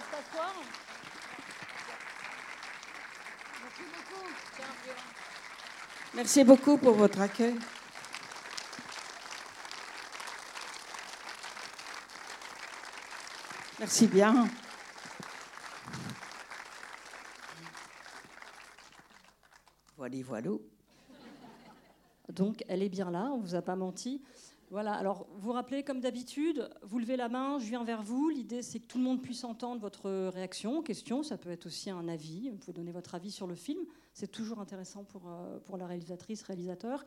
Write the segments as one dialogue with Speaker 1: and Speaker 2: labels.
Speaker 1: s'asseoir. Merci beaucoup.
Speaker 2: Merci beaucoup pour votre accueil. Merci bien. Voilà, voilà.
Speaker 1: Donc, elle est bien là, on ne vous a pas menti. Voilà, alors vous rappelez, comme d'habitude, vous levez la main, je viens vers vous. L'idée, c'est que tout le monde puisse entendre votre réaction, question. Ça peut être aussi un avis. Vous pouvez donner votre avis sur le film. C'est toujours intéressant pour, euh, la réalisatrice, réalisateur.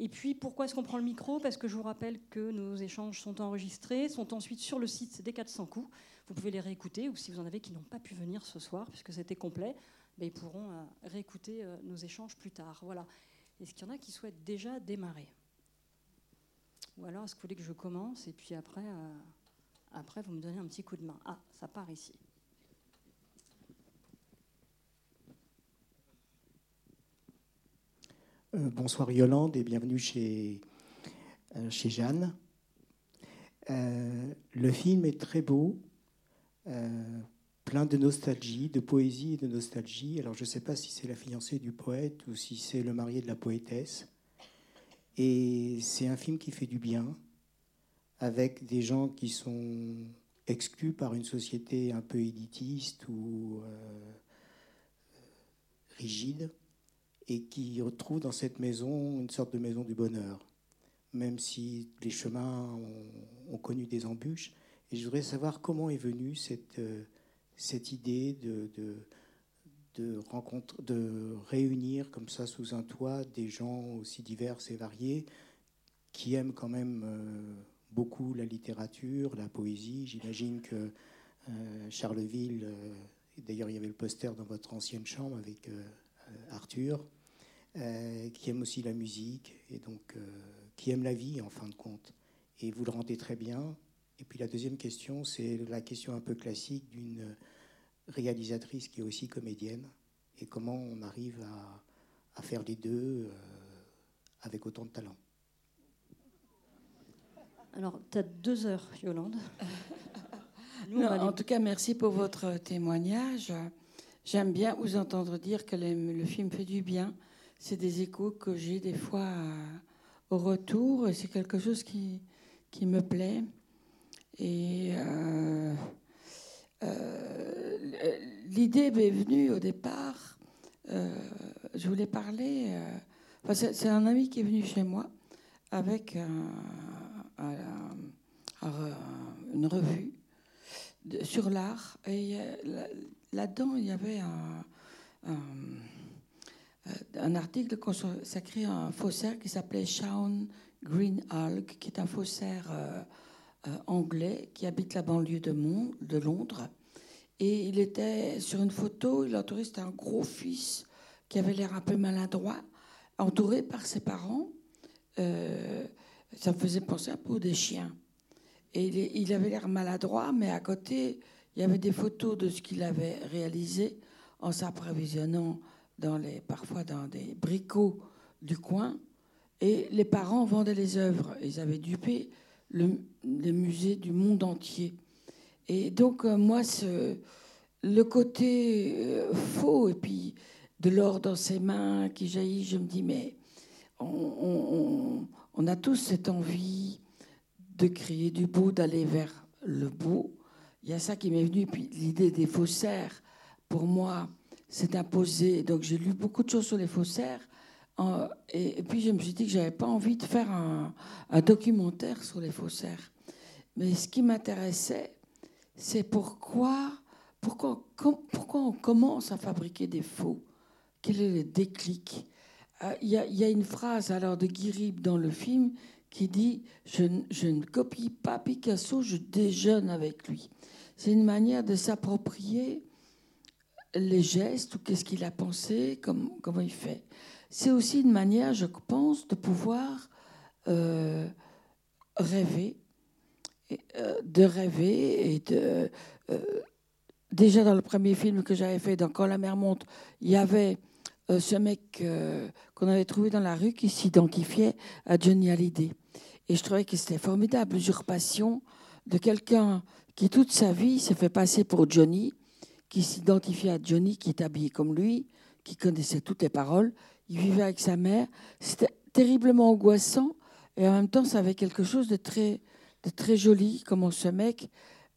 Speaker 1: Et puis, pourquoi est-ce qu'on prend le micro? Parce que je vous rappelle que nos échanges sont enregistrés, sont ensuite sur le site des 400 coups. Vous pouvez les réécouter, ou si vous en avez qui n'ont pas pu venir ce soir, puisque c'était complet, ben, ils pourront euh, réécouter euh, nos échanges plus tard. Voilà. Est-ce qu'il y en a qui souhaitent déjà démarrer? Ou alors, est-ce que vous voulez que je commence et puis après, euh, après, vous me donnez un petit coup de main Ah, ça part ici.
Speaker 3: Euh, bonsoir Yolande et bienvenue chez, euh, chez Jeanne. Le film est très beau, plein de nostalgie, de poésie et de nostalgie. Alors je ne sais pas si c'est la fiancée du poète ou si c'est le marié de la poétesse. Et c'est un film qui fait du bien, avec des gens qui sont exclus par une société un peu élitiste ou rigide et qui retrouve dans cette maison une sorte de maison du bonheur, même si les chemins ont, connu des embûches. Et je voudrais savoir comment est venue cette, euh, cette idée de, de, de réunir comme ça sous un toit des gens aussi divers et variés qui aiment quand même euh, beaucoup la littérature, la poésie. J'imagine que euh, Charleville, d'ailleurs il y avait le poster dans votre ancienne chambre avec Arthur, euh, qui aime aussi la musique et donc euh, qui aime la vie en fin de compte. Et vous le rendez très bien. Et puis la deuxième question, c'est la question un peu classique d'une réalisatrice qui est aussi comédienne et comment on arrive à, faire les deux euh, avec autant de talent.
Speaker 1: Alors, tu as deux heures, Yolande.
Speaker 2: en tout cas, merci pour votre témoignage. J'aime bien vous entendre dire que le film fait du bien c'est des échos que j'ai des fois euh, au retour et c'est quelque chose qui, qui me plaît. Et euh, euh, l'idée m'est venue au départ. je voulais parler. c'est un ami qui est venu chez moi avec une revue sur l'art. Et là-dedans, il y avait un euh, article consacré à un faussaire qui s'appelait Shaun Green qui est un faussaire euh, euh, anglais qui habite la banlieue de, Londres. Et il était sur une photo, il entourait, c'était un gros fils qui avait l'air un peu maladroit, entouré par ses parents. ça me faisait penser un peu des chiens. Et il, avait l'air maladroit, mais à côté, il y avait des photos de ce qu'il avait réalisé en s'approvisionnant parfois dans des bricots du coin, et les parents vendaient les œuvres. Ils avaient dupé le, les musées du monde entier. Et donc, euh, moi, ce, le côté euh, faux, et puis de l'or dans ses mains qui jaillit, je me dis, mais on, on a tous cette envie de créer du beau, d'aller vers le beau. Il y a ça qui m'est venu, puis l'idée des faussaires, pour moi, s'est imposé. Donc j'ai lu beaucoup de choses sur les faussaires. Et, puis je me suis dit que j'avais pas envie de faire un, documentaire sur les faussaires. Mais ce qui m'intéressait, c'est pourquoi, pourquoi, pourquoi on commence à fabriquer des faux? Quel est le déclic? Euh, Il y, a une phrase alors de Guirib dans le film qui dit je ne copie pas Picasso, je déjeune avec lui. C'est une manière de s'approprier les gestes ou qu'est-ce qu'il a pensé, comment il fait. C'est aussi une manière, je pense, de pouvoir euh, rêver, euh, de rêver et de. Euh, déjà dans le premier film que j'avais fait, dans Quand la mer monte, il y avait ce mec qu'on avait trouvé dans la rue qui s'identifiait à Johnny Hallyday. Et je trouvais que c'était formidable, l'usurpation de quelqu'un qui toute sa vie s'est fait passer pour Johnny qui s'identifiait à Johnny, qui est habillé comme lui, qui connaissait toutes les paroles. Il vivait avec sa mère. C'était terriblement angoissant et en même temps, ça avait quelque chose de très, de très joli, comment ce mec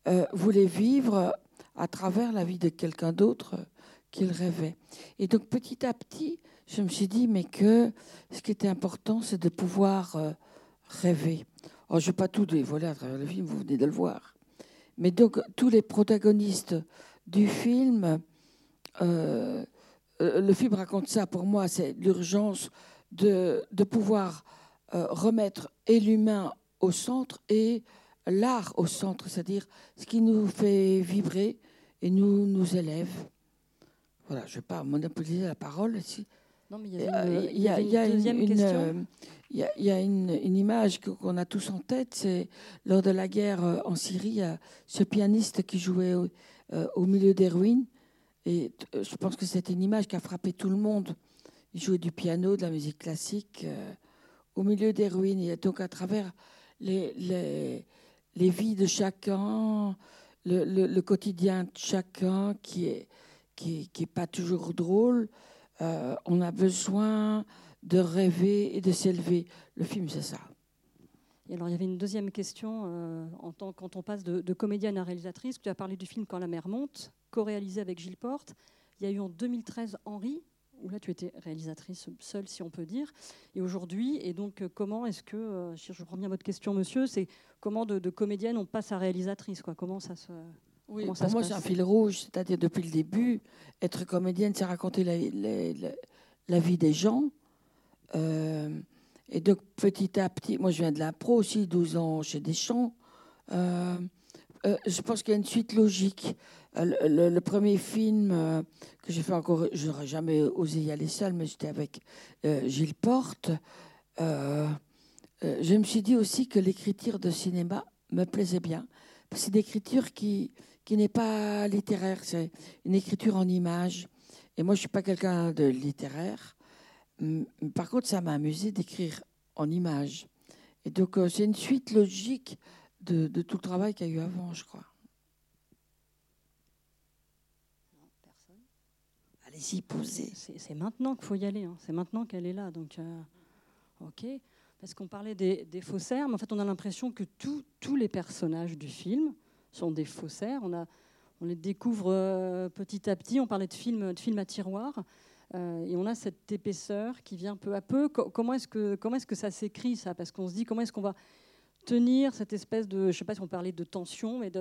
Speaker 2: euh, voulait vivre à travers la vie de quelqu'un d'autre qu'il rêvait. Et donc petit à petit, je me suis dit, mais que ce qui était important, c'est de pouvoir euh, rêver. Oh, je ne vais pas tout dévoiler à travers le film, vous venez de le voir. Mais donc tous les protagonistes du film, euh, le film raconte ça pour moi, c'est l'urgence de, de pouvoir euh, remettre et l'humain au centre et l'art au centre, c'est-à-dire ce qui nous fait vibrer et nous, nous élève. Voilà, je ne vais pas monopoliser la parole.
Speaker 1: Non, mais il y a une, deuxième question.
Speaker 2: Il y a, une, image qu'on a tous en tête, c'est lors de la guerre euh, en Syrie, ce pianiste qui jouait au, euh, au milieu des ruines. Et je pense que c'est une image qui a frappé tout le monde. Il jouait du piano, de la musique classique au milieu des ruines. Et donc à travers les, vies de chacun, le, quotidien de chacun qui est qui, qui est pas toujours drôle, euh, on a besoin de rêver et de s'élever. Le film, c'est ça.
Speaker 1: Et alors, il y avait une deuxième question. Euh, en tant, quand on passe de, de, comédienne à réalisatrice, tu as parlé du film Quand la mer monte, co-réalisé avec Gilles Porte. Il y a eu en 2013 Henri, où là tu étais réalisatrice seule, si on peut dire. Et aujourd'hui, et donc comment est-ce que, euh, je reprends bien votre question, monsieur, c'est comment de, comédienne on passe à réalisatrice quoi? Comment ça se.
Speaker 2: Oui, pour moi, c'est un fil rouge, c'est-à-dire depuis le début, être comédienne, c'est raconter la, la, vie des gens. Euh, et donc, petit à petit, moi, je viens de l'impro aussi, 12 ans chez Deschamps. Euh, je pense qu'il y a une suite logique. Euh, le, premier film euh, que j'ai fait encore, je n'aurais jamais osé y aller seul, mais j'étais avec euh, Gilles Porte. je me suis dit aussi que l'écriture de cinéma me plaisait bien. C'est une écriture qui, qui n'est pas littéraire, c'est une écriture en images. Et moi, je ne suis pas quelqu'un de littéraire. Par contre, ça m'a amusé d'écrire en images. Et donc, c'est une suite logique de, de tout le travail qu'il y a eu avant, je crois.
Speaker 1: C'est maintenant qu'il faut y aller. Hein. C'est maintenant qu'elle est là. Donc, euh, ok. Parce qu'on parlait des, faussaires, mais en fait, on a l'impression que tous les personnages du film sont des faussaires. On, a, on les découvre euh, petit à petit. On parlait de films, de films à tiroir. Euh, et on a cette épaisseur qui vient peu à peu. comment est-ce que, comment est que ça s'écrit, ça? Parce qu'on se dit, comment est-ce qu'on va tenir cette espèce de, je ne sais pas si on parlait de tension, mais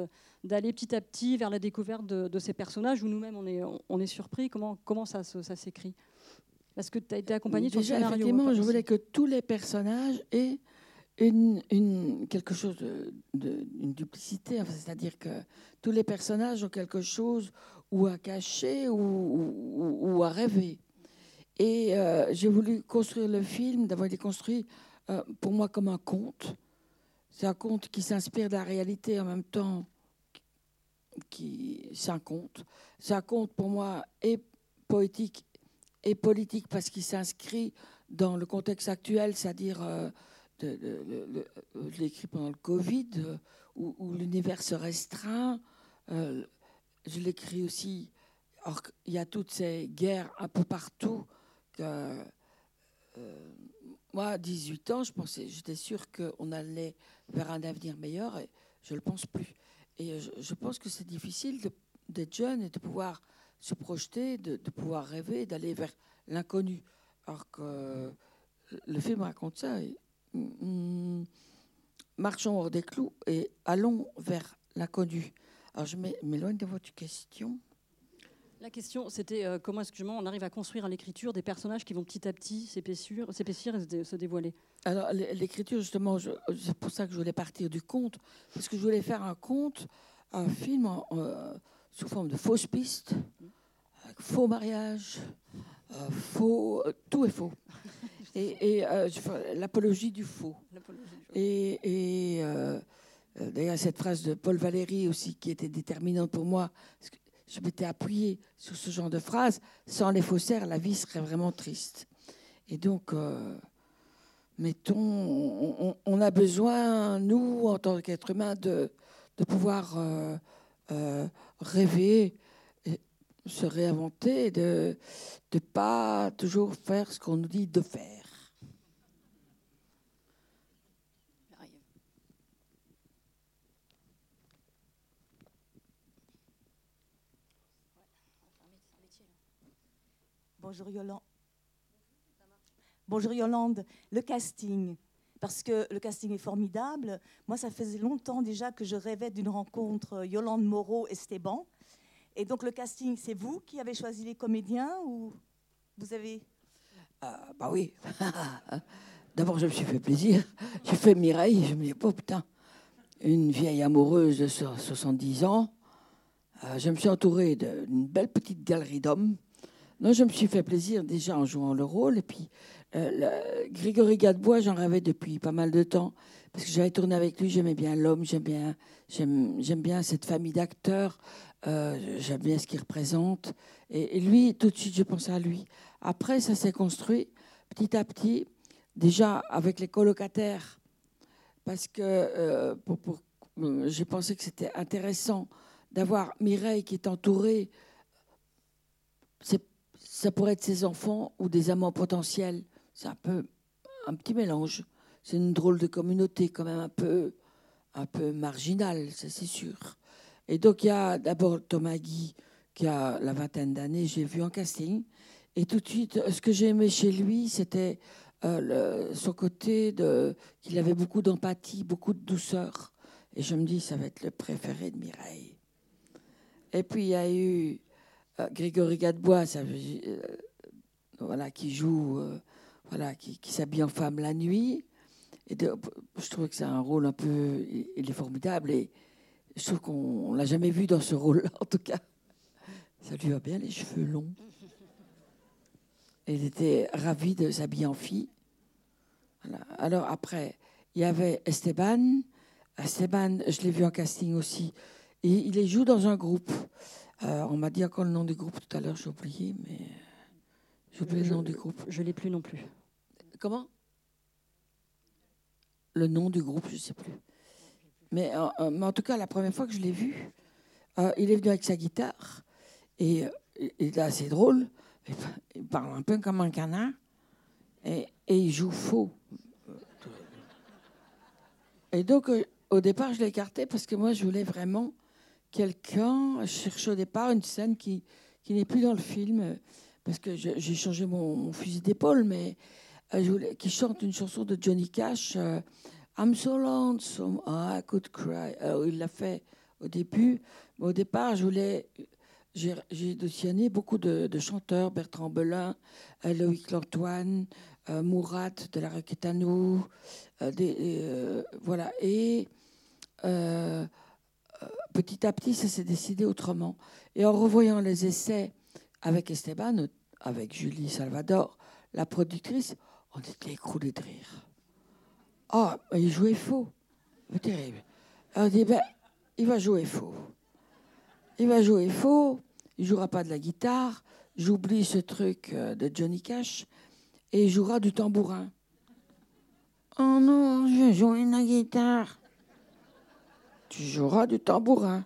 Speaker 1: d'aller petit à petit vers la découverte de, ces personnages où nous-mêmes on est, on est surpris. Comment, comment ça, ça s'écrit? Parce que tu as été accompagné
Speaker 2: sur
Speaker 1: le scénario.
Speaker 2: Effectivement, je voulais que tous les personnages aient une, quelque chose duplicité, c'est-à-dire que tous les personnages ont quelque chose ou à cacher ou, ou, à rêver. Et euh, j'ai voulu construire le film, d'avoir été construit euh, pour moi comme un conte c'est un conte qui s'inspire de la réalité en même temps qui c'est un conte. C'est un conte pour moi et poétique et politique parce qu'il s'inscrit dans le contexte actuel, c'est-à-dire euh, je l'ai écrit pendant le Covid, euh, où, l'univers se restreint. Euh, je l'écris aussi, or il y a toutes ces guerres un peu partout. Moi, à 18 ans, je pensais, j'étais sûre qu'on allait vers un avenir meilleur et je ne le pense plus. Et je, pense que c'est difficile d'être jeune et de pouvoir se projeter, de, pouvoir rêver, d'aller vers l'inconnu. Alors que le film raconte ça. Marchons hors des clous et allons vers l'inconnu. Alors je m'éloigne de votre question.
Speaker 1: La question, c'était euh, comment est-ce que on arrive à construire à l'écriture des personnages qui vont petit à petit s'épaissir, et se dévoiler?
Speaker 2: Alors, l'écriture, justement, c'est pour ça que je voulais partir du conte, parce que je voulais faire un conte, un film euh, sous forme de fausses pistes, faux mariage, euh, faux, tout est faux. et, l'apologie du faux. Et, et d'ailleurs, cette phrase de Paul Valéry aussi, qui était déterminante pour moi, je m'étais appuyée sur ce genre de phrase. Sans les faussaires, la vie serait vraiment triste. Et donc, euh, mettons, on, a besoin, nous, en tant qu'êtres humains, de, de pouvoir euh, euh, rêver se réinventer, de ne pas toujours faire ce qu'on nous dit de faire.
Speaker 4: Bonjour Yolande. Bonjour Yolande. Le casting, parce que le casting est formidable. Moi, ça faisait longtemps déjà que je rêvais d'une rencontre Yolande Moreau-Esteban. Et donc le casting, c'est vous qui avez choisi les comédiens ou vous avez...
Speaker 2: Euh, bah oui. D'abord, je me suis fait plaisir. J'ai fait Mireille. Je me dis, oh putain, une vieille amoureuse de 70 ans. Euh, je me suis entouré d'une belle petite galerie d'hommes. Non, je me suis fait plaisir déjà en jouant le rôle. Et puis, euh, Grégory Gadebois, j'en rêvais depuis pas mal de temps. Parce que j'avais tourné avec lui, j'aimais bien l'homme, j'aime bien, j'aime, bien cette famille d'acteurs, euh, j'aime bien ce qu'il représente. Et, lui, tout de suite, je pensais à lui. Après, ça s'est construit petit à petit, déjà avec les colocataires, parce que euh, j'ai pensé que c'était intéressant d'avoir Mireille qui est entourée. Ça pourrait être ses enfants ou des amants potentiels. C'est un peu un petit mélange. C'est une drôle de communauté, quand même un peu, un peu marginale, ça c'est sûr. Et donc il y a d'abord Thomas Guy, qui a la vingtaine d'années, j'ai vu en casting. Et tout de suite, ce que j'ai aimé chez lui, c'était euh, son côté qu'il avait beaucoup d'empathie, beaucoup de douceur. Et je me dis, ça va être le préféré de Mireille. Et puis il y a eu Grégory Gadebois, euh, voilà, qui joue, euh, voilà, qui, s'habille en femme la nuit. Et je trouve que c'est un rôle un peu, il est formidable et je trouve qu'on l'a jamais vu dans ce rôle-là en tout cas. Ça lui va bien les cheveux longs. il était ravi de s'habiller en fille. Alors après, il y avait Esteban. Esteban, je l'ai vu en casting aussi. Et il joue dans un groupe. Euh, on m'a dit encore le nom du groupe tout à l'heure, j'ai oublié, mais j'ai oublié le nom du groupe.
Speaker 1: Je l'ai plus non plus.
Speaker 2: Comment? Le nom du groupe, je ne sais plus. Mais, euh, euh, mais, en tout cas, la première fois que je l'ai vu, il est venu avec sa guitare et il est assez drôle. Il parle un peu comme un canard et, et il joue faux. Et donc, au départ, je l'ai écarté parce que moi, je voulais vraiment quelqu'un, je cherche au départ une scène qui, qui n'est plus dans le film, parce que j'ai changé mon, fusil d'épaule, mais euh, qui chante une chanson de Johnny Cash, euh, I'm so lonesome, I could cry. Il l'a fait au début, mais au départ, je voulais. J'ai dossier beaucoup de, chanteurs, Bertrand Belin, euh, Loïc Lantoine, Mourad de la Requetanou, des, voilà. Et petit à petit, ça s'est décidé autrement. Et en revoyant les essais avec Esteban, avec Julie Salvador, la productrice, on était écroulés de rire. Oh, il jouait faux. Terrible. on dit, ben, il va jouer faux. Il va jouer faux, il jouera pas de la guitare, j'oublie ce truc euh, de Johnny Cash, et il jouera du tambourin. Oh non, je jouer la guitare tu joueras du tambourin.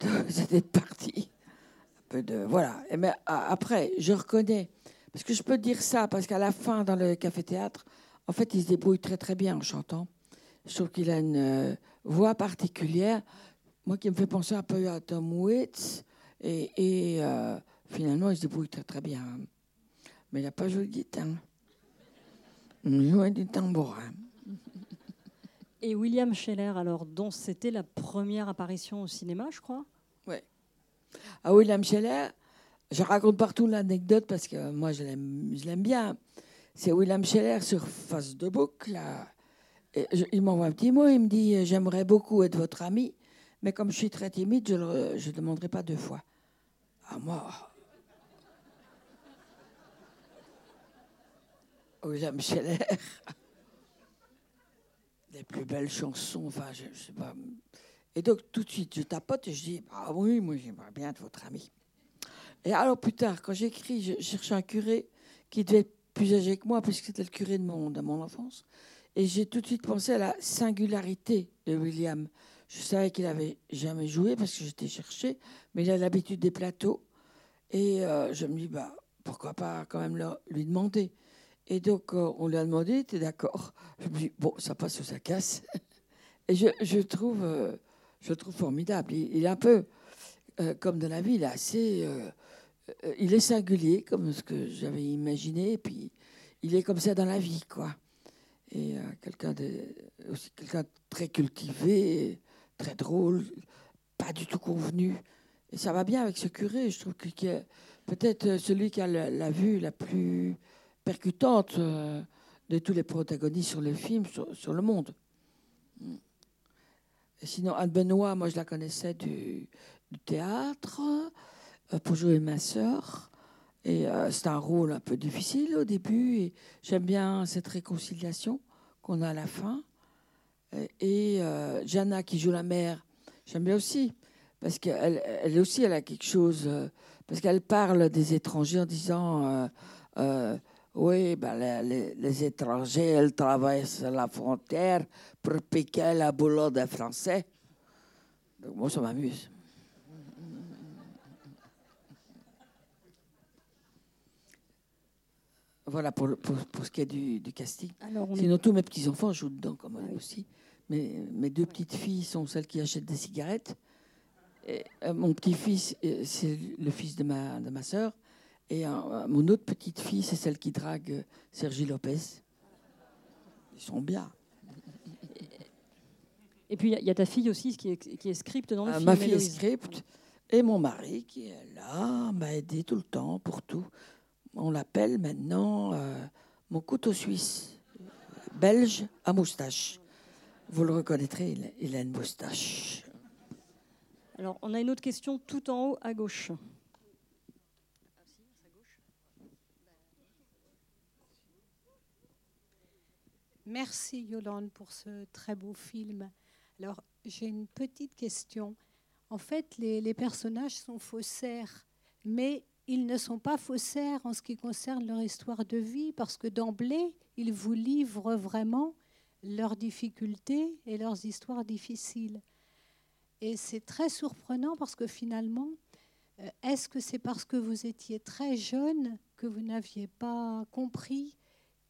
Speaker 2: C'était parti. Un peu de, voilà. Mais après, je reconnais, parce que je peux dire ça, parce qu'à la fin, dans le café-théâtre, en fait, il se débrouille très très bien en chantant. Je trouve qu'il a une euh, voix particulière, moi qui me fait penser un peu à Tom Waits, et, et euh, finalement, il se débrouille très très bien. Mais il n'a pas joué de guitare. Il jouait du tambourin.
Speaker 1: Et William Scheller, alors, dont c'était la première apparition au cinéma, je crois?
Speaker 2: Oui. Ah, William Scheller, je raconte partout l'anecdote parce que moi, je l'aime bien. C'est William Scheller sur Facebook. Là. Et il m'envoie un petit mot, il me dit J'aimerais beaucoup être votre ami, mais comme je suis très timide, je ne demanderai pas deux fois. À moi. William Scheller les plus belles chansons. Enfin, je, sais pas. Et donc, tout de suite, je tapote et je dis Ah oui, moi, j'aimerais bien être votre ami. Et alors, plus tard, quand j'écris, je cherche un curé qui devait être plus âgé que moi, puisque c'était le curé de mon, enfance. Et j'ai tout de suite pensé à la singularité de William. Je savais qu'il avait jamais joué parce que j'étais cherché, mais il a l'habitude des plateaux. Et euh, je me dis, bah, pourquoi pas quand même lui demander. Et donc, euh, on lui a demandé, tu es d'accord? Je me dis, bon, ça passe ou ça casse. Et je, je trouve, euh, je trouve formidable. Il, il est un peu euh, comme dans la vie, il est assez. il est singulier, comme ce que j'avais imaginé. Et puis, il est comme ça dans la vie, quoi. Et quelqu'un de, aussi très cultivé, très drôle, pas du tout convenu. Et ça va bien avec ce curé. Je trouve que qui est peut-être celui qui a la vue la plus percutante euh, de tous les protagonistes sur le film, sur, le monde. Sinon, Anne Benoît, moi je la connaissais du, théâtre euh, pour jouer ma sœur. Et euh, c'est un rôle un peu difficile au début. Et j'aime bien cette réconciliation qu'on a à la fin. Et, Jana qui joue la mère, j'aime bien aussi. Parce qu'elle elle aussi, elle a quelque chose. parce qu'elle parle des étrangers en disant Oui, ben, les, les- les étrangers, elles traversent la frontière pour piquer la boulot des Français. Donc, moi, ça m'amuse. Voilà pour, le- pour, pour ce qui est du, du casting.
Speaker 1: Alors, on est-
Speaker 2: Sinon, tous mes petits-enfants jouent dedans, même
Speaker 1: Ouais.
Speaker 2: aussi. Mais mes deux petites filles sont celles qui achètent des cigarettes. Et, euh, mon petit-fils, euh, c'est le fils de ma, de ma sœur. Et euh, mon autre petite fille, c'est celle qui drague euh, Sergi Lopez. Ils sont bien.
Speaker 1: Et puis, il y a- il y, a ta fille aussi qui est, qui est script dans le
Speaker 2: Euh,
Speaker 1: film.
Speaker 2: ma fille est
Speaker 1: Héloïse.
Speaker 2: script. Et mon mari, qui est là, m'a aidé tout le temps pour tout. On l'appelle maintenant euh, mon couteau suisse. Belge à moustache. Vous le reconnaîtrez, il, il a une moustache.
Speaker 1: Alors, on a une autre question tout en haut à gauche.
Speaker 5: Merci Yolande pour ce très beau film. Alors, j'ai une petite question. En fait, les, personnages sont faussaires, mais ils ne sont pas faussaires en ce qui concerne leur histoire de vie, parce que d'emblée, ils vous livrent vraiment leurs difficultés et leurs histoires difficiles. Et c'est très surprenant parce que finalement, euh, est-ce que c'est parce que vous étiez très jeune que vous n'aviez pas compris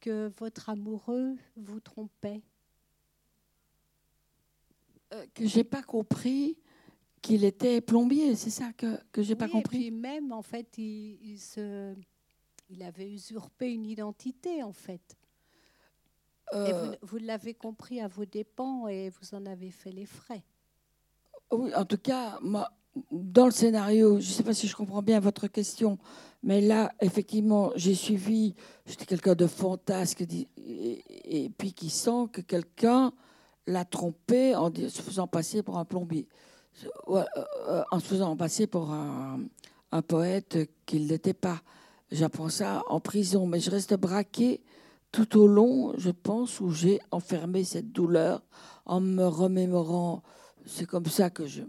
Speaker 5: que votre amoureux vous trompait
Speaker 2: Euh, que j'ai pas compris qu'il était plombier, c'est ça que, que j'ai pas
Speaker 5: Oui,
Speaker 2: compris?
Speaker 5: Et puis même, en fait, il, il se, il avait usurpé une identité, en fait. Et
Speaker 2: Euh,
Speaker 5: vous, vous l'avez compris à vos dépens et vous en avez fait les frais.
Speaker 2: Oui, en tout cas, moi, dans le scénario, je ne sais pas si je comprends bien votre question, mais là, effectivement, j'ai suivi, j'étais quelqu'un de fantasque, et, puis qui sent que quelqu'un l'a trompé en se faisant passer pour un plombier, euh, euh, en se faisant passer pour un, un poète qu'il n'était pas. J'apprends ça en prison, mais je reste braqué tout au long, je pense, où j'ai enfermé cette douleur en me remémorant c'est comme ça que je,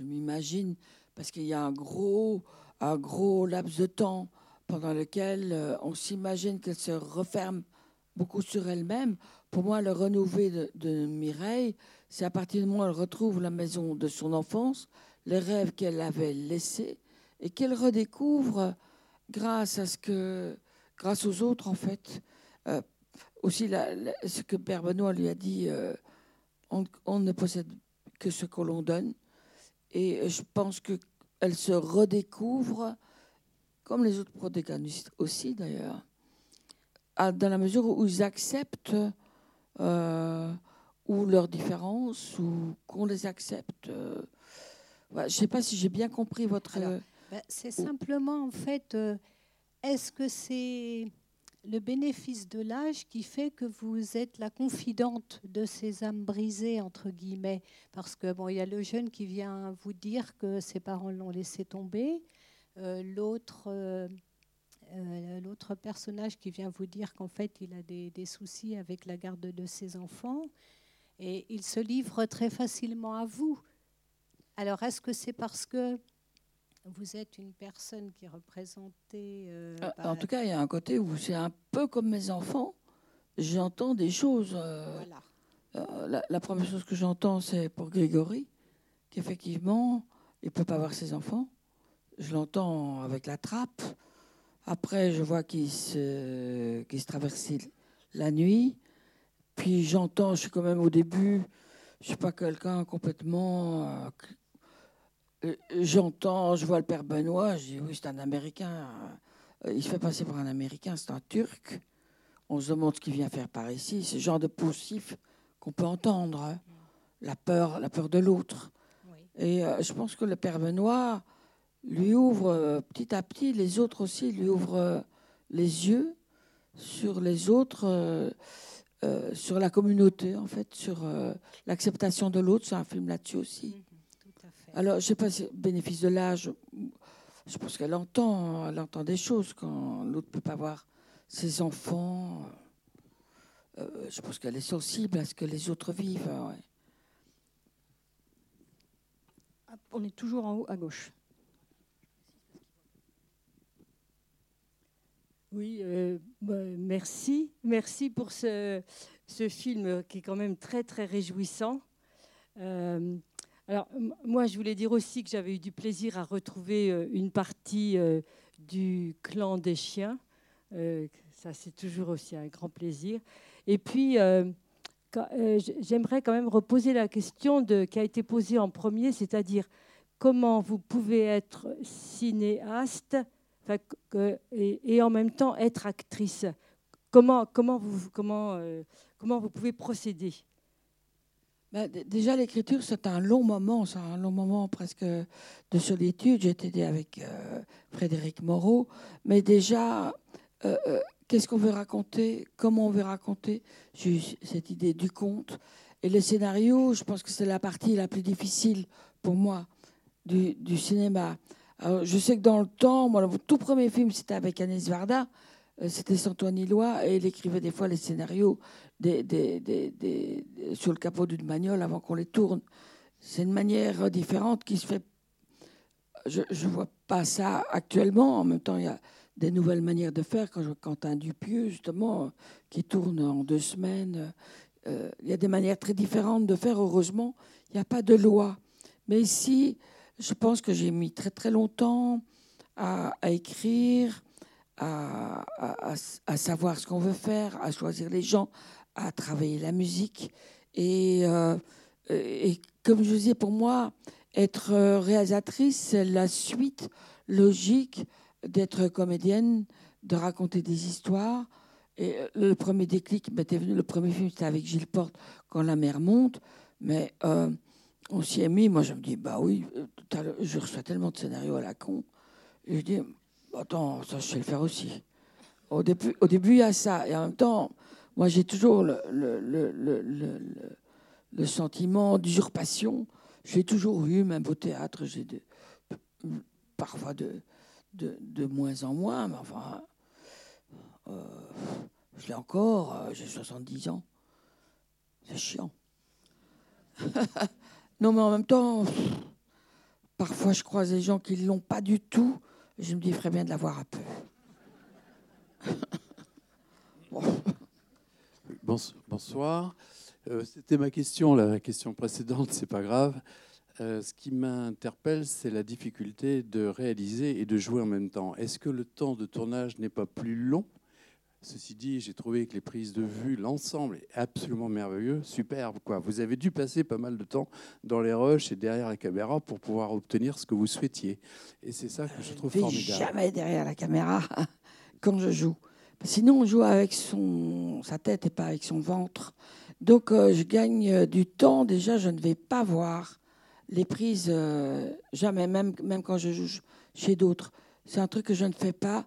Speaker 2: m'imagine, parce qu'il y a un gros, un gros laps de temps pendant lequel euh, on s'imagine qu'elle se referme beaucoup sur elle-même. Pour moi, le renouveau de, Mireille, c'est à partir du moment où elle retrouve la maison de son enfance, les rêves qu'elle avait laissés, et qu'elle redécouvre grâce à ce que, grâce aux autres en fait. Euh, aussi, ce que Père Benoît lui a dit, euh, on, on ne possède que ce que l'on donne. Et je pense qu'elle se redécouvre, comme les autres protagonistes aussi d'ailleurs, dans la mesure où ils acceptent euh, ou leurs différences ou qu'on les accepte. euh. Je ne sais pas si j'ai bien compris votre... Euh,
Speaker 5: Ben, c'est simplement, en fait, euh, est-ce que c'est le bénéfice de l'âge qui fait que vous êtes la confidente de ces âmes brisées, entre guillemets Parce que, bon, il y a le jeune qui vient vous dire que ses parents l'ont laissé tomber, euh, l'autre... euh, euh, l'autre personnage qui vient vous dire qu'en fait il a des, des soucis avec la garde de ses enfants et il se livre très facilement à vous. Alors est-ce que c'est parce que vous êtes une personne qui représentait... euh, bah,
Speaker 2: En tout cas, il y a un côté où c'est un peu comme mes enfants. J'entends des choses. euh,
Speaker 5: voilà.
Speaker 2: euh, la, la première chose que j'entends, c'est pour Grégory, qu'effectivement, il ne peut pas voir ses enfants. je l'entends avec la trappe. Après, je vois qu'il se, qu'il se traversait la nuit. Puis j'entends, je suis quand même au début, je suis pas quelqu'un complètement. Euh, euh, j'entends, je vois le père Benoît, je dis oui, c'est un Américain. Euh, Il se fait passer pour un Américain, c'est un Turc. On se demande ce qu'il vient faire par ici. C'est le genre de poussif qu'on peut entendre. hein. La peur, la peur de l'autre. Et euh, je pense que le père Benoît lui ouvre euh, petit à petit, les autres aussi lui ouvrent euh, les yeux sur les autres, sur la communauté, en fait, sur l'acceptation de l'autre. C'est un film là-dessus aussi. Alors, je ne sais pas si bénéfice de l'âge, je pense qu'elle entend, elle entend des choses quand l'autre ne peut pas voir ses enfants. Euh, je pense qu'elle est sensible à ce que les autres vivent. ouais.
Speaker 1: Ah, On est toujours en haut à gauche.
Speaker 6: Oui, euh, bah, merci. Merci pour ce, ce film qui est quand même très, très réjouissant. Euh, alors, moi, je voulais dire aussi que j'avais eu du plaisir à retrouver euh, une partie euh, du clan des chiens. Euh, ça, c'est toujours aussi un grand plaisir. Et puis, j'aimerais quand même reposer la question qui a été posée en premier, c'est-à-dire comment vous pouvez être cinéaste et, en même temps être actrice. Comment, comment, vous, comment, comment vous pouvez procéder?
Speaker 2: Ben, déjà, l'écriture, c'est un long moment, c'est un long moment presque de solitude. J'ai été avec euh, Frédéric Moreau. Mais déjà, euh, euh, qu'est-ce qu'on veut raconter? Comment on veut raconter? J'ai eu cette idée du conte. Et le scénario, je pense que c'est la partie la plus difficile pour moi du, cinéma. Je sais que dans le temps, moi, le tout premier film, c'était avec Agnès Varda. Euh, C'était Santoine Ilois et il écrivait des fois les scénarios sur le capot d'une bagnole avant qu'on les tourne. C'est une manière différente qui se fait. Je ne vois pas ça actuellement. En même temps, il y a des nouvelles manières de faire. Quand je vois Quentin Dupieux, justement, qui tourne en deux semaines, euh, il y a des manières très différentes de faire. Heureusement, il n'y a pas de loi. Mais ici, je pense que j'ai mis très très longtemps à écrire, à, savoir ce qu'on veut faire, à choisir les gens, à travailler la musique. Et, euh, comme je disais, pour moi, être euh, réalisatrice, c'est la suite logique d'être comédienne, de raconter des histoires. Et euh, le premier déclic m'était venu, le premier film, c'était avec Gilles Porte, quand la mer monte. Mais on s'y est mis. Moi, je me dis, bah oui, je reçois tellement de scénarios à la con. Je dis, attends, ça, je sais le faire aussi. Au début, au début, il y a ça. Et en même temps, moi, j'ai toujours le, le, le, le, sentiment d'usurpation. J'ai toujours eu, même au théâtre, j'ai de- parfois de, de, de moins en moins, mais enfin, euh, je l'ai encore, euh, j'ai 70 ans. C'est chiant. non, mais en même temps, parfois je croise des gens qui ne l'ont pas du tout. Je me dis, bien de l'avoir un peu. Bon.
Speaker 7: Bons- Bonsoir. Euh, C'était ma question, la question précédente, c'est pas grave. Euh, ce qui m'interpelle, c'est la difficulté de réaliser et de jouer en même temps. Est-ce que le temps de tournage n'est pas plus long Ceci dit, j'ai trouvé que les prises de vue, l'ensemble est absolument merveilleux, superbe. Quoi. Vous avez dû passer pas mal de temps dans les rushs et derrière la caméra pour pouvoir obtenir ce que vous souhaitiez. Et c'est ça que je trouve
Speaker 2: Je ne
Speaker 7: formidable.
Speaker 2: jamais derrière la caméra quand je joue. Sinon, on joue avec son, sa tête et pas avec son ventre. Donc, euh, je gagne euh, du temps. Déjà, je ne vais pas voir les prises, euh, jamais, même, même quand je joue chez d'autres. C'est un truc que je ne fais pas.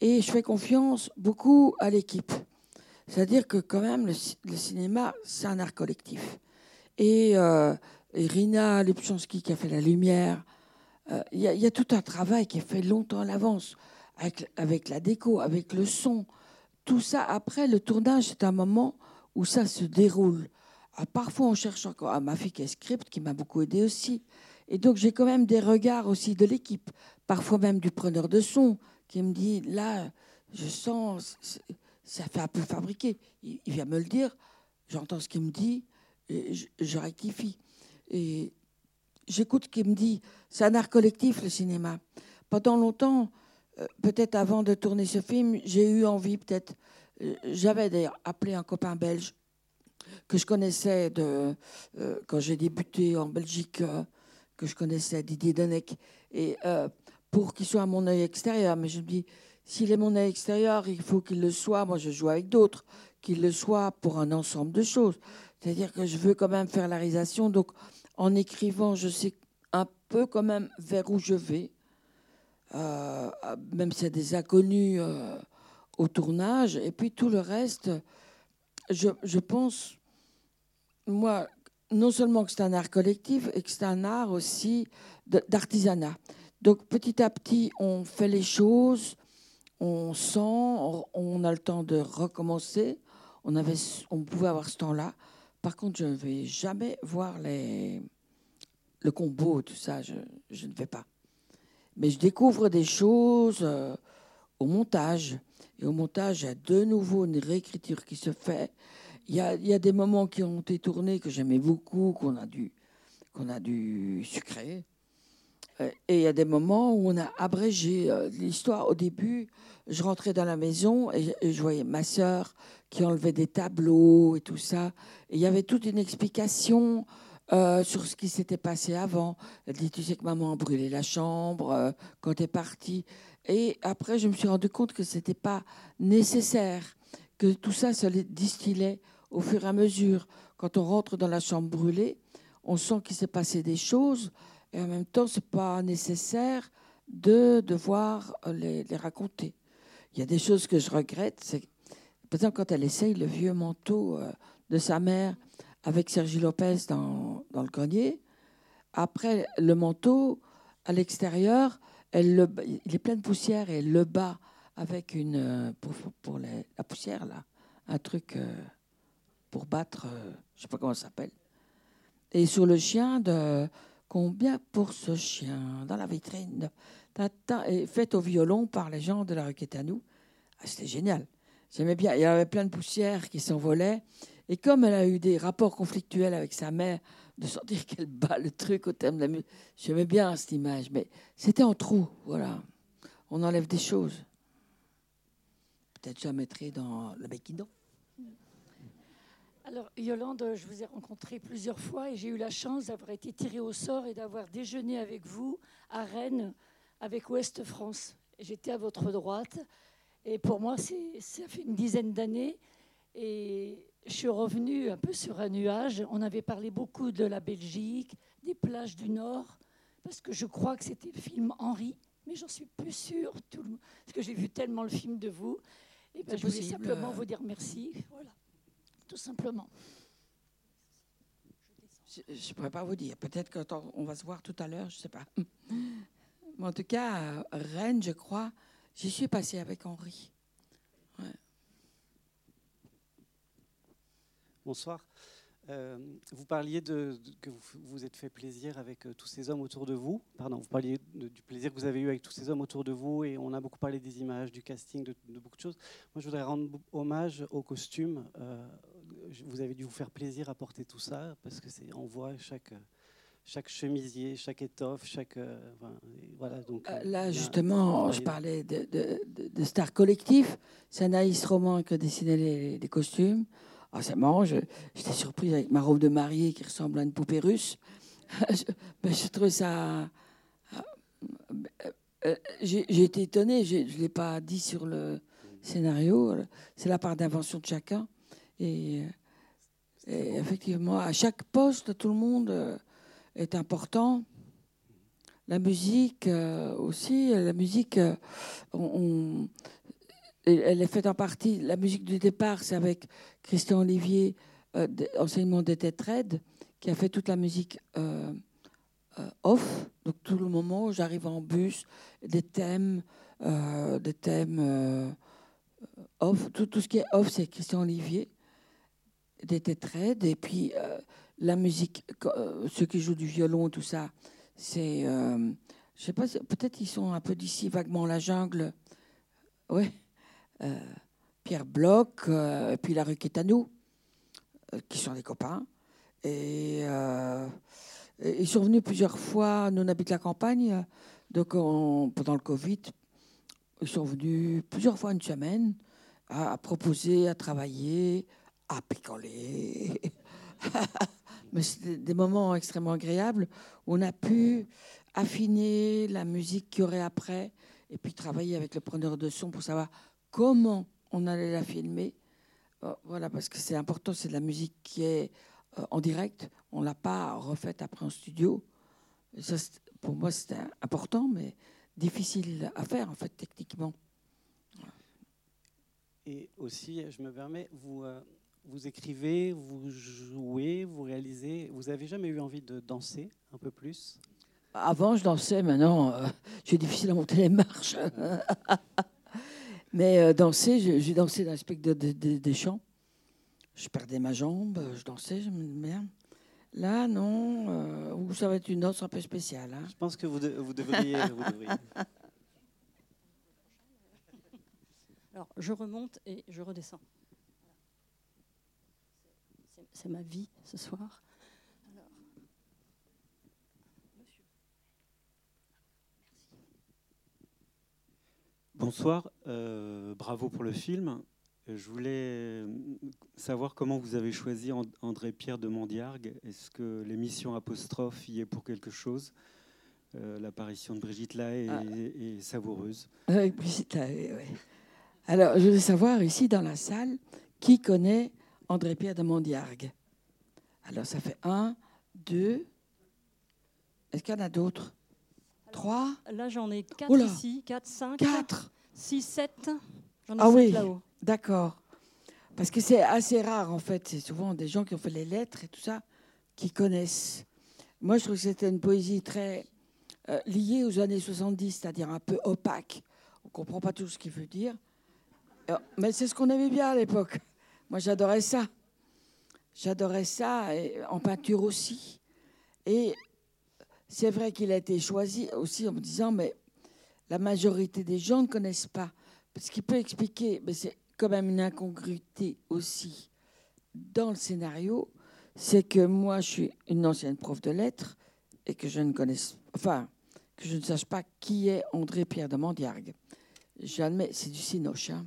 Speaker 2: Et je fais confiance beaucoup à l'équipe. C'est-à-dire que quand même, le, ci- le cinéma, c'est un art collectif. Et, euh, et qui a fait la lumière, euh, il y, a- tout un travail qui est fait longtemps à l'avance, avec, la déco, avec le son. Tout ça, après, le tournage, c'est un moment où ça se déroule. Ah, parfois, on cherche encore à ma fille qui est script, qui m'a beaucoup aidé aussi. Et donc, j'ai quand même des regards aussi de l'équipe, parfois même du preneur de son, qui me dit, là, je sens, ça fait un peu fabriqué. Il, vient me le dire, j'entends ce qu'il me dit, je, rectifie. Et j'écoute ce qu'il me dit. C'est un art collectif, le cinéma. pendant longtemps, euh, peut-être avant de tourner ce film, j'ai eu envie, peut-être, euh, j'avais d'ailleurs appelé un copain belge que je connaissais de, euh, quand j'ai débuté en Belgique, que je connaissais, Didier Denec, et pour qu'il soit à mon œil extérieur. Mais je me dis, s'il est mon œil extérieur, il faut qu'il le soit. Moi, je joue avec d'autres, qu'il le soit pour un ensemble de choses. C'est-à-dire que je veux quand même faire la réalisation. Donc, en écrivant, je sais un peu quand même vers où je vais. Euh, même s'il y a des inconnus euh, au tournage. Et puis tout le reste, je, je pense, moi, non seulement que c'est un art collectif, et que c'est un art aussi d'artisanat. Donc petit à petit, on fait les choses, on sent, on a le temps de recommencer. On, pouvait avoir ce temps-là. Par contre, je ne vais jamais voir les, le combo, tout ça, je, je ne vais pas. Mais je découvre des choses euh, au montage. Et au montage, il y a de nouveau une réécriture qui se fait. Il y a, il y a des moments qui ont été tournés que j'aimais beaucoup, qu'on a dû, qu'on a dû sucrer. Euh, et il y a des moments où on a abrégé euh, l'histoire. Au début, je rentrais dans la maison et je voyais ma sœur qui enlevait des tableaux et tout ça. Et il y avait toute une explication euh, sur ce qui s'était passé avant. Elle dit, tu sais que maman a brûlé la chambre euh, quand tu es partie. Et après, je me suis rendu compte que ce n'était pas nécessaire, que tout ça se distillait au fur et à mesure. Quand on rentre dans la chambre brûlée, on sent qu'il s'est passé des choses, et en même temps, ce n'est pas nécessaire de devoir les, les, raconter. Il y a des choses que je regrette. Par exemple, quand elle essaye le vieux manteau euh, de sa mère, avec Sergi Lopez dans, dans, le grenier. Après, le manteau, à l'extérieur, il est plein de poussière et elle le bat avec une. Euh, pour, pour la poussière, là. Un truc euh, pour battre, euh, je ne sais pas comment ça s'appelle. Et sur le chien, de combien pour ce chien Dans la vitrine. Et fait au violon par les gens de la requête à. Ah, C'était génial. J'aimais bien. Il y avait plein de poussière qui s'envolait. Et comme elle a eu des rapports conflictuels avec sa mère, de sentir qu'elle bat le truc au thème de la musique, j'aimais bien cette image, mais c'était en trou, voilà. On enlève des choses. Peut-être je la mettrai dans le making
Speaker 8: alors, Yolande, je vous ai rencontré plusieurs fois et j'ai eu la chance d'avoir été tirée au sort et d'avoir déjeuné avec vous à Rennes avec Ouest France. J'étais à votre droite et pour moi, ça fait une dizaine d'années et je suis revenue un peu sur un nuage. On avait parlé beaucoup de la Belgique, des plages du Nord, parce que je crois que c'était le film Henri, mais j'en suis plus sûre, tout le... parce que j'ai vu tellement le film de vous. Et ben, je voulais simplement vous dire merci. Voilà, tout simplement.
Speaker 2: Je ne pourrais pas vous dire. Peut-être qu'on va se voir tout à l'heure, je ne sais pas. Mais en tout cas, Rennes, je crois, j'y suis passée avec Henri.
Speaker 9: Bonsoir. Euh, vous parliez de, que vous vous êtes fait plaisir avec euh, tous ces hommes autour de vous. Pardon, vous parliez du plaisir que vous avez eu avec tous ces hommes autour de vous et on a beaucoup parlé des images, du casting, de, beaucoup de choses. Moi, je voudrais rendre hommage aux costumes. Euh, vous avez dû vous faire plaisir à porter tout ça parce que c'est on voit chaque chaque chemisier, chaque étoffe, chaque voilà donc.
Speaker 2: Là justement, je parlais de, de, de, Star Collectif. C'est Anaïs Roman qui a dessiné les, les costumes. Ah, c'est marrant, j'étais surprise avec ma robe de mariée qui ressemble à une poupée russe. je, ben, je trouve ça. Euh, euh, j'ai été étonnée, je ne l'ai pas dit sur le scénario, c'est la part d'invention de chacun. Et, effectivement, à chaque poste, tout le monde est important. La musique aussi, la musique, on, elle est faite en partie, la musique du départ, c'est avec Christian Olivier, euh, enseignement des Red, qui a fait toute la musique euh, euh, off. Donc tout le moment où j'arrive en bus, des thèmes, euh, des thèmes off. Tout, tout, ce qui est off, c'est Christian Olivier, des Red. Et puis la musique, ceux qui jouent du violon, tout ça, c'est... je sais pas, peut-être ils sont un peu d'ici, vaguement la jungle. Ouais. Euh, Pierre Bloch, euh, et puis la rue Quétanou, euh, qui sont des copains. Et ils sont venus plusieurs fois, nous on habite la campagne, Donc, pendant le Covid, ils sont venus plusieurs fois une semaine à, proposer, à travailler, à picoler. Mais c'était des moments extrêmement agréables où on a pu affiner la musique qu'il y aurait après et puis travailler avec le preneur de son pour savoir comment on allait la filmer. Euh, voilà, parce que c'est important, c'est de la musique qui est euh, en direct. On ne l'a pas refaite après en studio. ça, pour moi, c'était important, mais difficile à faire, en fait, techniquement.
Speaker 9: Et aussi, je me permets, vous, euh, vous écrivez, vous jouez, vous réalisez. Vous avez jamais eu envie de danser un peu plus?
Speaker 2: Avant, je dansais. Maintenant, euh, j'ai difficile à monter les marches. Mais euh, danser, j'ai dansé dans le spectacle des chants. Je perdais ma jambe, je dansais, je me merde. Là, non. Euh, ça va être une danse un peu spéciale. Hein.
Speaker 9: Je pense que vous, vous devriez. vous devriez.
Speaker 1: Alors, je remonte et je redescends. C'est ma vie ce soir.
Speaker 9: Bonsoir, euh, bravo pour le film. Je voulais savoir comment vous avez choisi André-Pierre de Mondiargue. Est-ce que l'émission Apostrophe y est pour quelque chose? Euh, L'apparition de Brigitte Lahaye est, ah. savoureuse.
Speaker 2: Oui, Brigitte Lahaye, oui. Alors, je voulais savoir ici dans la salle qui connaît André-Pierre de Mondiargue. Alors, ça fait un, deux. Est-ce qu'il y en a d'autres? Trois?
Speaker 1: Là, j'en ai quatre ici. Quatre, cinq.
Speaker 2: Quatre
Speaker 1: Six, sept.
Speaker 2: J'en ai ah oui. là-haut. D'accord. Parce que c'est assez rare, en fait. C'est souvent des gens qui ont fait les lettres et tout ça qui connaissent. Moi, je trouve que c'était une poésie très euh, liée aux années 70, c'est-à-dire un peu opaque. On ne comprend pas tout ce qu'il veut dire. Euh, mais c'est ce qu'on aimait bien à l'époque. Moi, j'adorais ça. J'adorais ça, en peinture aussi. Et c'est vrai qu'il a été choisi aussi en me disant, mais la majorité des gens ne connaissent pas. Ce qui peut expliquer, mais c'est quand même une incongruité aussi dans le scénario, c'est que moi, je suis une ancienne prof de lettres et que je ne connaisse, enfin, que je ne sache pas qui est André Pierre de Mandiargue. J'admets, c'est du cinoche. Hein.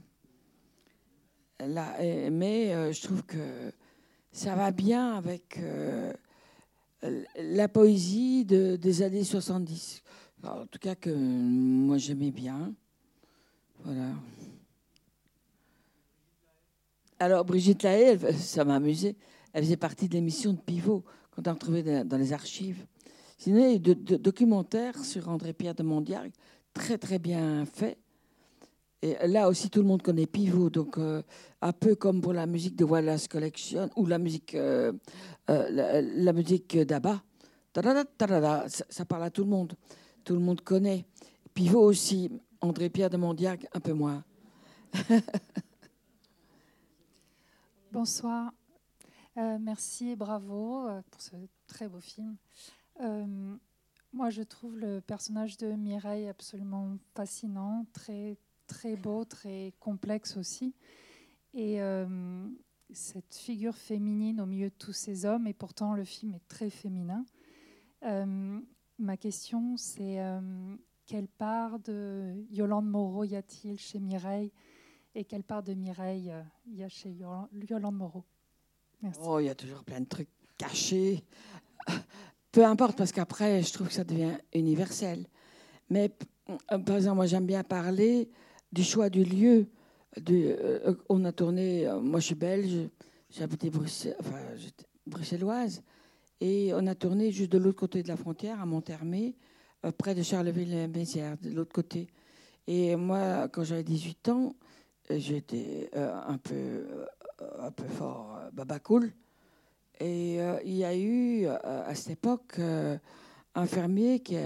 Speaker 2: Mais euh, je trouve que ça va bien avec euh, la poésie de, des années 70. en tout cas, que moi j'aimais bien. Voilà. Alors, Brigitte Lahaye, ça m'a amusé. Elle faisait partie de l'émission de Pivot, qu'on a retrouvé dans les archives. Sinon, il y a sur André-Pierre de Mondiargue, très très bien fait. Et là aussi, tout le monde connaît Pivot, donc euh, un peu comme pour la musique de Wallace Collection ou la musique, euh, euh, la, musique d'Abba. Ça, ça, parle à tout le monde. Tout le monde connaît. Pivot aussi, André-Pierre de Mondiargue, un peu moins.
Speaker 10: Bonsoir. Euh, merci et bravo euh, pour ce très beau film. Moi, je trouve le personnage de Mireille absolument fascinant, très, très beau, très complexe aussi. Et cette figure féminine au milieu de tous ces hommes, et pourtant le film est très féminin. ma question, c'est quelle part de Yolande Moreau y a-t-il chez Mireille et quelle part de Mireille euh, il y a chez Yolande Moreau?
Speaker 2: Oh, il y a toujours plein de trucs cachés. Peu importe, parce qu'après, je trouve que ça devient universel. Mais euh, par exemple, moi, j'aime bien parler du choix du lieu. Euh, on a tourné, moi je suis belge, j'habitais Bruxelles, bruxelloise, et on a tourné juste de l'autre côté de la frontière, à Monthermé, près de Charleville-Mézières, de l'autre côté. Et moi, quand j'avais 18 ans, j'étais euh, un, peu, euh, un peu fort euh, babacool. Et il y a eu à cette époque un fermier qui,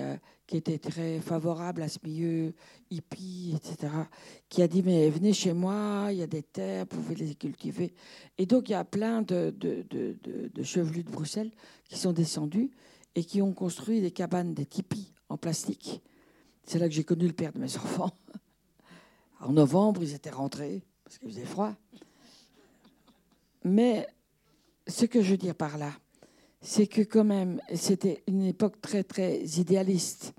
Speaker 2: qui, était très favorable à ce milieu hippie, etc., qui a dit Mais venez chez moi, il y a des terres, vous pouvez les cultiver. Et donc il y a plein de, de, chevelus de Bruxelles qui sont descendus et qui ont construit des cabanes, des tipis en plastique. C'est là que j'ai connu le père de mes enfants. En novembre, ils étaient rentrés parce qu'il faisait froid. Mais ce que je veux dire par là, c'est que quand même, c'était une époque très, très idéaliste.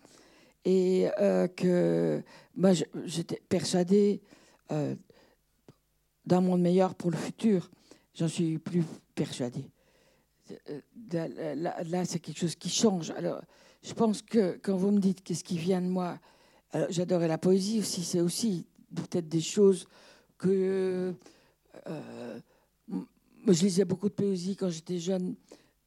Speaker 2: et euh, que moi, j'étais persuadée euh, d'un monde meilleur pour le futur. J'en suis plus persuadée. Euh, là, c'est quelque chose qui change. Alors, je pense que quand vous me dites qu'est-ce qui vient de moi, j'adorais la poésie aussi. C'est aussi peut-être des choses que je lisais beaucoup de poésie quand j'étais jeune,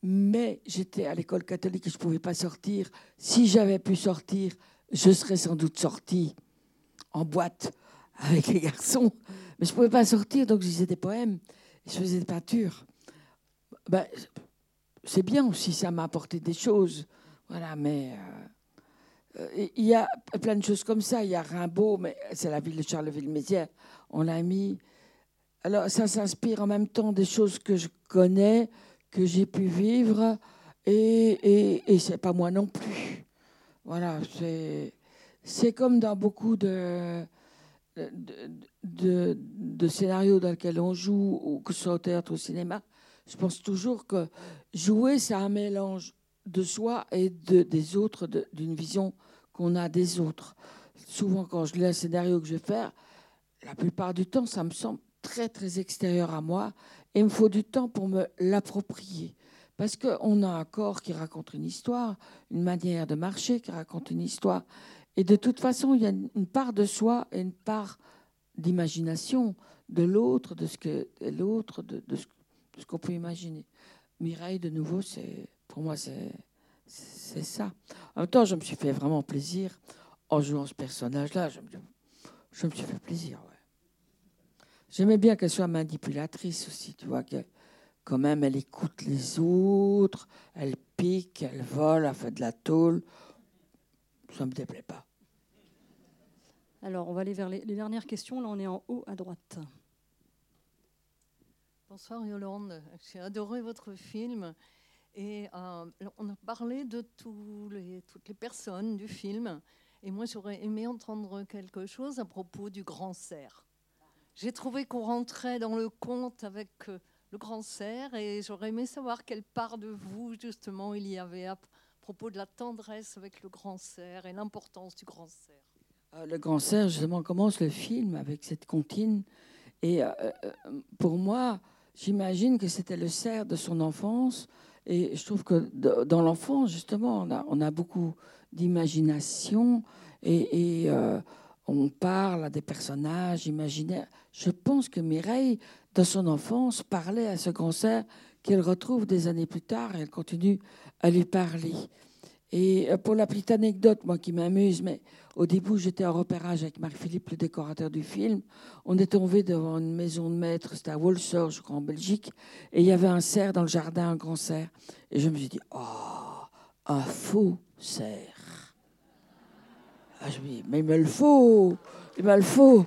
Speaker 2: mais j'étais à l'école catholique et je ne pouvais pas sortir. Si j'avais pu sortir, je serais sans doute sortie en boîte avec les garçons. Mais je ne pouvais pas sortir, donc je lisais des poèmes, je faisais des peintures. Ben, c'est bien aussi, ça m'a apporté des choses. Voilà, mais euh, il y a plein de choses comme ça. Il y a Rimbaud, mais c'est la ville de Charleville-Mézières. On l'a mis. Alors, ça s'inspire en même temps des choses que je connais, que j'ai pu vivre, et, et, et c'est pas moi non plus. Voilà, c'est comme dans beaucoup de, de, de, scénarios dans lesquels on joue, ou que ce soit au théâtre ou au cinéma. Je pense toujours que jouer, c'est un mélange de soi et de, des autres, d'une vision qu'on a des autres. Souvent, quand je lis un scénario que je vais faire, la plupart du temps, ça me semble très, très extérieur à moi il me faut du temps pour me l'approprier. Parce qu'on a un corps qui raconte une histoire, une manière de marcher qui raconte une histoire. Et de toute façon, il y a une part de soi et une part d'imagination de l'autre, de ce que l'autre, de, ce, qu'on peut imaginer. Mireille, de nouveau, c'est pour moi, c'est ça. En même temps, je me suis fait vraiment plaisir en jouant ce personnage-là. Je, je, me suis fait plaisir. Ouais. J'aimais bien qu'elle soit manipulatrice aussi, tu vois, que quand même, elle écoute les autres, elle pique, elle vole, elle fait de la tôle. Ça ne me déplaît pas.
Speaker 1: Alors, on va aller vers les, dernières questions. Là, on est en haut à droite.
Speaker 11: Bonsoir Yolande, j'ai adoré votre film. Et euh, on a parlé de tous les, toutes les personnes du film. Et moi, j'aurais aimé entendre quelque chose à propos du grand cerf. J'ai trouvé qu'on rentrait dans le conte avec euh, le grand cerf et j'aurais aimé savoir quelle part de vous, justement, il y avait à propos de la tendresse avec le grand cerf et l'importance du grand cerf.
Speaker 2: Euh, le grand cerf, justement, commence le film avec cette comptine. Et euh, pour moi, j'imagine que c'était le cerf de son enfance. Et je trouve que dans l'enfance, justement, on a, beaucoup d'imagination et on parle à des personnages imaginaires. Je pense que Mireille, dans son enfance, parlait à ce cerf qu'elle retrouve des années plus tard et elle continue à lui parler. Et euh, pour la petite anecdote, moi qui m'amuse, mais au début j'étais en repérage avec Marc-Philippe, le décorateur du film. On est tombé devant une maison de maître, c'était à Walsall, je crois, en Belgique, et il y avait un cerf dans le jardin, un grand cerf. Et je me suis dit, oh, un faux cerf. Ah, je me dis, mais il me le faut, il me le faut.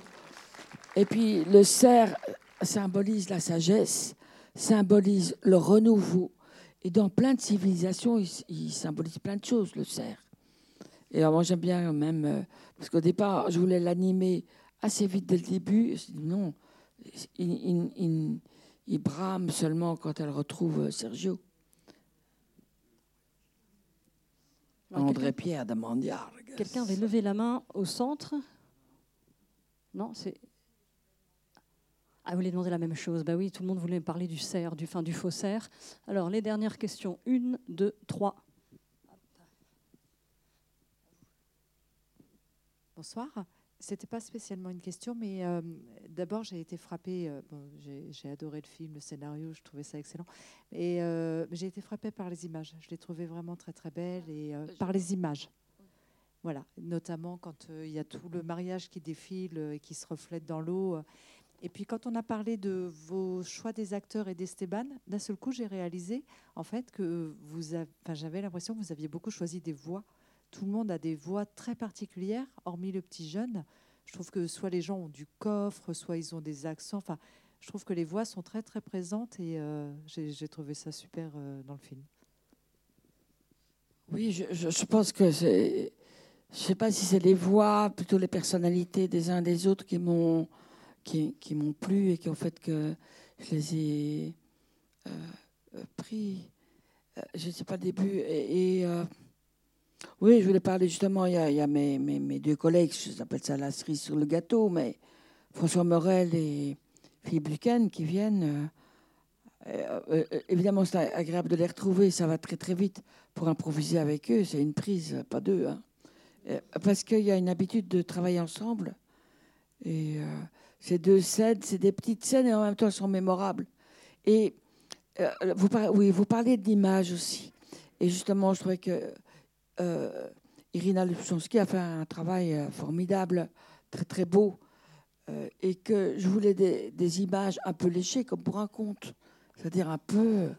Speaker 2: Et puis le cerf symbolise la sagesse, symbolise le renouveau. Et dans plein de civilisations, il, symbolise plein de choses, le cerf. Et alors moi, j'aime bien même, euh, parce qu'au départ, je voulais l'animer assez vite dès le début. Je dis non, il, il, brame seulement quand elle retrouve euh, Sergio. André Pierre de Mandiar.
Speaker 1: Quelqu'un avait levé la main au centre Non, c'est ah, vous voulez demander la même chose Bah oui, tout le monde voulait parler du cerf, du fin du faux cerf. Alors, les dernières questions. Une, deux, trois.
Speaker 12: Bonsoir. C'était pas spécialement une question, mais euh, d'abord j'ai été frappée. Euh, j'ai adoré le film, le scénario, je trouvais ça excellent. Et euh, j'ai été frappée par les images. Je l'ai trouvé vraiment très très belle et par les images. Voilà, notamment quand il y a tout le mariage qui défile et qui se reflète dans l'eau. Et puis quand on a parlé de vos choix des acteurs et d'Esteban, d'un seul coup, j'ai réalisé en fait que vous avez, j'avais l'impression que vous aviez beaucoup choisi des voix. Tout le monde a des voix très particulières, hormis le petit jeune. Je trouve que soit les gens ont du coffre, soit ils ont des accents. Enfin, je trouve que les voix sont très très présentes et euh, j'ai trouvé ça super euh, dans le film.
Speaker 2: Oui, je pense que c'est. Je ne sais pas si c'est les voix, plutôt les personnalités des uns des autres qui m'ont qui, m'ont plu et qui ont fait que je les ai euh, euh, pris. Euh, je ne sais pas le début. Et, Oui, je voulais parler justement, il y a, mes, deux collègues, j'appelle ça la cerise sur le gâteau, mais François Morel et Philippe Duquesne qui viennent. évidemment, c'est agréable de les retrouver, ça va très très vite pour improviser avec eux, c'est une prise, pas deux. hein. Euh, Parce qu'il y a une habitude de travailler ensemble. Et euh, ces deux scènes, c'est des petites scènes et en même temps elles sont mémorables. Et euh, vous, par- oui, vous parlez d'image aussi. Et justement, je trouvais que Irina Lubchansky a fait un travail formidable, très très beau, et que je voulais des, images un peu léchées, comme pour un conte, c'est-à-dire un peu,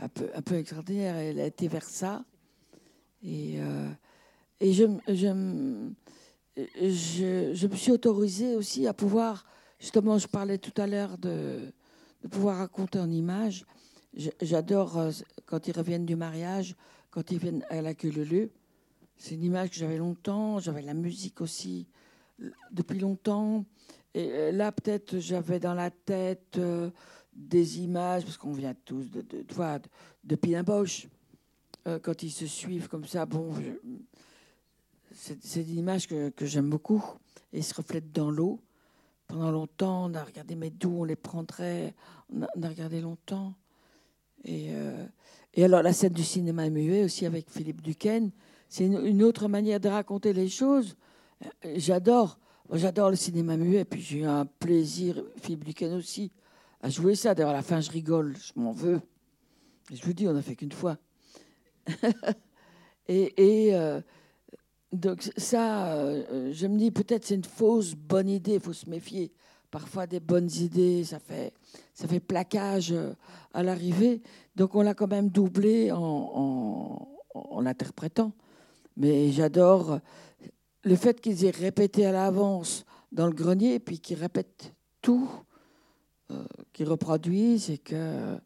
Speaker 2: un peu, un peu extraordinaire. Elle a été vers ça, et, et je, me suis autorisée aussi à pouvoir, justement, je parlais tout à l'heure de, pouvoir raconter en images. J'adore euh, quand ils reviennent du mariage, quand ils viennent à la queue leu C'est une image que j'avais longtemps. J'avais la musique aussi euh, depuis longtemps. Et euh, là, peut-être, j'avais dans la tête des images, parce qu'on vient tous de, de, de, de, quand ils se suivent comme ça. Bon, c'est une image que, que j'aime beaucoup. Et se reflètent dans l'eau. Pendant longtemps, on a regardé, mais d'où on les prendrait? On a, regardé longtemps. Et, euh, et alors, la scène du cinéma muet aussi avec Philippe Duquesne, c'est une, autre manière de raconter les choses. Euh, J'adore. J'adore le cinéma muet. Puis j'ai eu un plaisir, Philippe Duquesne aussi, à jouer ça. D'ailleurs, à la fin, je rigole, je m'en veux. Je vous dis, on n'a fait qu'une fois. et et euh, donc, ça, euh, je me dis, peut-être c'est une fausse bonne idée, il faut se méfier. Parfois, des bonnes idées, ça fait, ça fait plaquage euh, à l'arrivée. Donc, on l'a quand même doublé en, en, en l'interprétant. Mais j'adore le fait qu'ils aient répété à l'avance dans le grenier, puis qu'ils répètent tout, euh, qu'ils reproduisent et que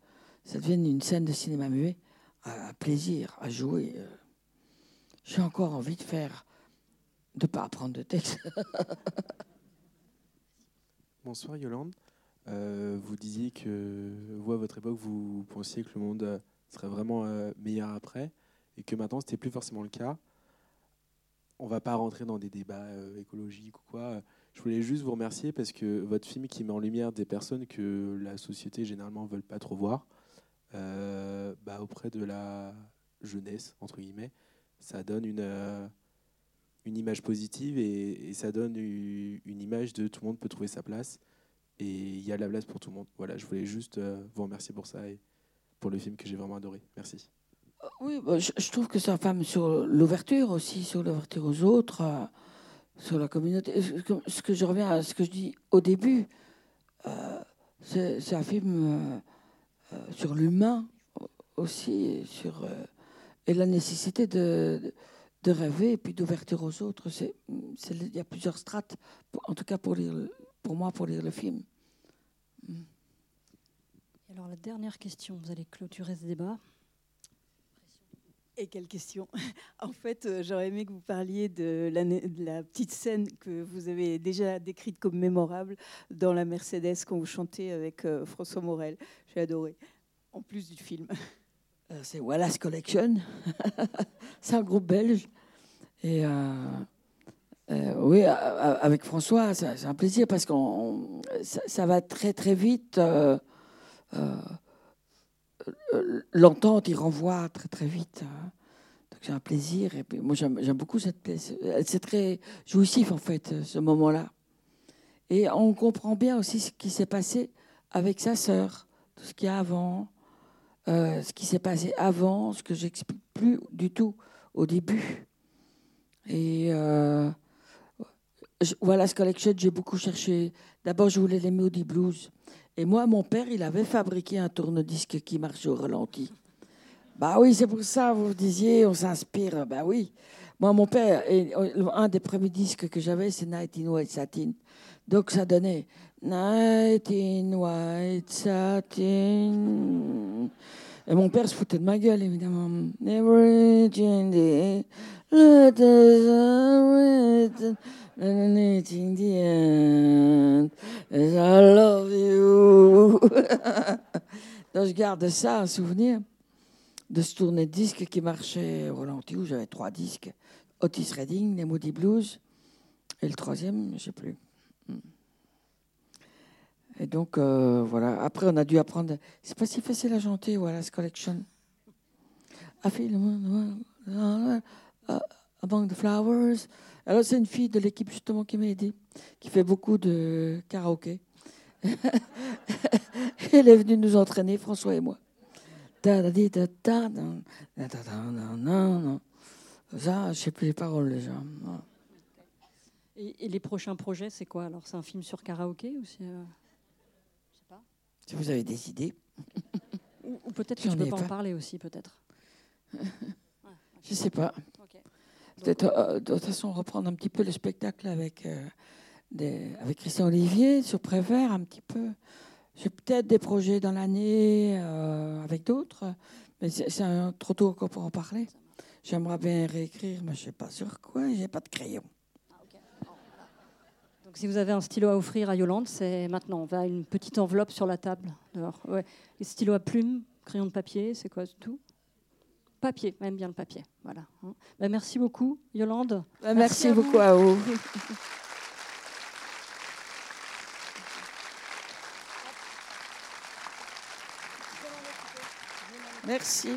Speaker 2: ça devienne une scène de cinéma muet. Un plaisir à jouer. J'ai encore envie de faire, de pas apprendre de texte.
Speaker 13: Bonsoir Yolande. Euh, vous disiez que vous, à votre époque, vous pensiez que le monde euh, serait vraiment euh, meilleur après et que maintenant, ce n'était plus forcément le cas. On ne va pas rentrer dans des débats écologiques ou quoi. Je voulais juste vous remercier parce que votre film qui met en lumière des personnes que la société généralement ne veut pas trop voir, bah, auprès de la jeunesse, entre guillemets, ça donne une, euh, une image positive et, ça donne une image de tout le monde peut trouver sa place et il y a la place pour tout le monde. Voilà, je voulais juste euh, vous remercier pour ça et pour le film que j'ai vraiment adoré. Merci.
Speaker 2: Oui, bah, je, trouve que sa femme sur l'ouverture aussi, sur l'ouverture aux autres, euh, sur la communauté. Ce que, je reviens à ce que je dis au début, euh, c'est un film euh, euh, sur l'humain aussi, sur euh, et la nécessité de, rêver et puis d'ouverture aux autres. C'est, il y a plusieurs strates, en tout cas pour lire, le- pour moi, pour lire le film.
Speaker 1: Et alors la dernière question, vous allez clôturer ce débat.
Speaker 14: Et quelle question En fait, euh, j'aurais aimé que vous parliez de la, de la petite scène que vous avez déjà décrite comme mémorable dans la Mercedes quand vous chantez avec euh, François Morel. J'ai adoré, en plus du film.
Speaker 2: Euh, c'est Wallace Collection. c'est un groupe belge. Et euh, euh, oui, avec François, c'est un plaisir parce que ça, va très très vite. L'entente, il renvoie très très vite. hein. Donc c'est un plaisir. Et puis, moi, j'aime beaucoup cette pièce. C'est très jouissif, en fait, ce moment-là. Et on comprend bien aussi ce qui s'est passé avec sa sœur, tout ce qu'il y a avant, euh, ce qui s'est passé avant, ce que j'explique plus du tout au début. Et euh, voilà, ce collection, j'ai beaucoup cherché. D'abord, je voulais les Moody Blues. Et moi, mon père, il avait fabriqué un tourne-disque qui marche au ralenti. Bah oui, c'est pour ça, vous disiez, on s'inspire. Bah oui. Moi, mon père, euh, un des premiers disques que j'avais, c'est Night in White Satin. Donc, ça donnait Night in White Satin. Et mon père se foutait de ma gueule, évidemment. In the let us and in the end, as I love you. Donc, je garde ça, un souvenir. de ce tourner de disques qui marchait au ralenti, où j'avais trois disques. Otis Redding, les Moody Blues, et le troisième, je ne sais plus. Et donc, euh, voilà. Après, on a dû apprendre. C'est pas si facile à chanter, Wallace Collection. I feel uh, among the flowers. Alors, c'est une fille de l'équipe, justement, qui m'a aidé, qui fait beaucoup de karaoké. Elle est venue nous entraîner, François et moi. Ça, je sais plus les paroles déjà.
Speaker 1: Et, les prochains projets, c'est quoi? Alors, c'est un film sur karaoké ou c'est. Euh,
Speaker 2: sais pas. Si vous avez des idées.
Speaker 1: ou, peut-être que tu ne peux pas, en parler aussi, peut-être.
Speaker 2: je ne sais pas. Peut-être, euh, de toute façon, reprendre un petit peu le spectacle avec, euh, des, avec Christian Olivier sur Prévert, un petit peu. J'ai peut-être des projets dans l'année avec d'autres, mais c'est, trop tôt encore pour en parler. J'aimerais bien réécrire, mais je ne sais pas sur quoi, j'ai pas de crayon
Speaker 1: si vous avez un stylo à offrir à Yolande, c'est maintenant. On va une petite enveloppe sur la table. Ouais. Les stylos à plumes, crayon de papier, c'est quoi tout? Papier, même bien le papier. Voilà. Hein. Bah, merci beaucoup, Yolande.
Speaker 2: Bah, merci, beaucoup à vous. Merci.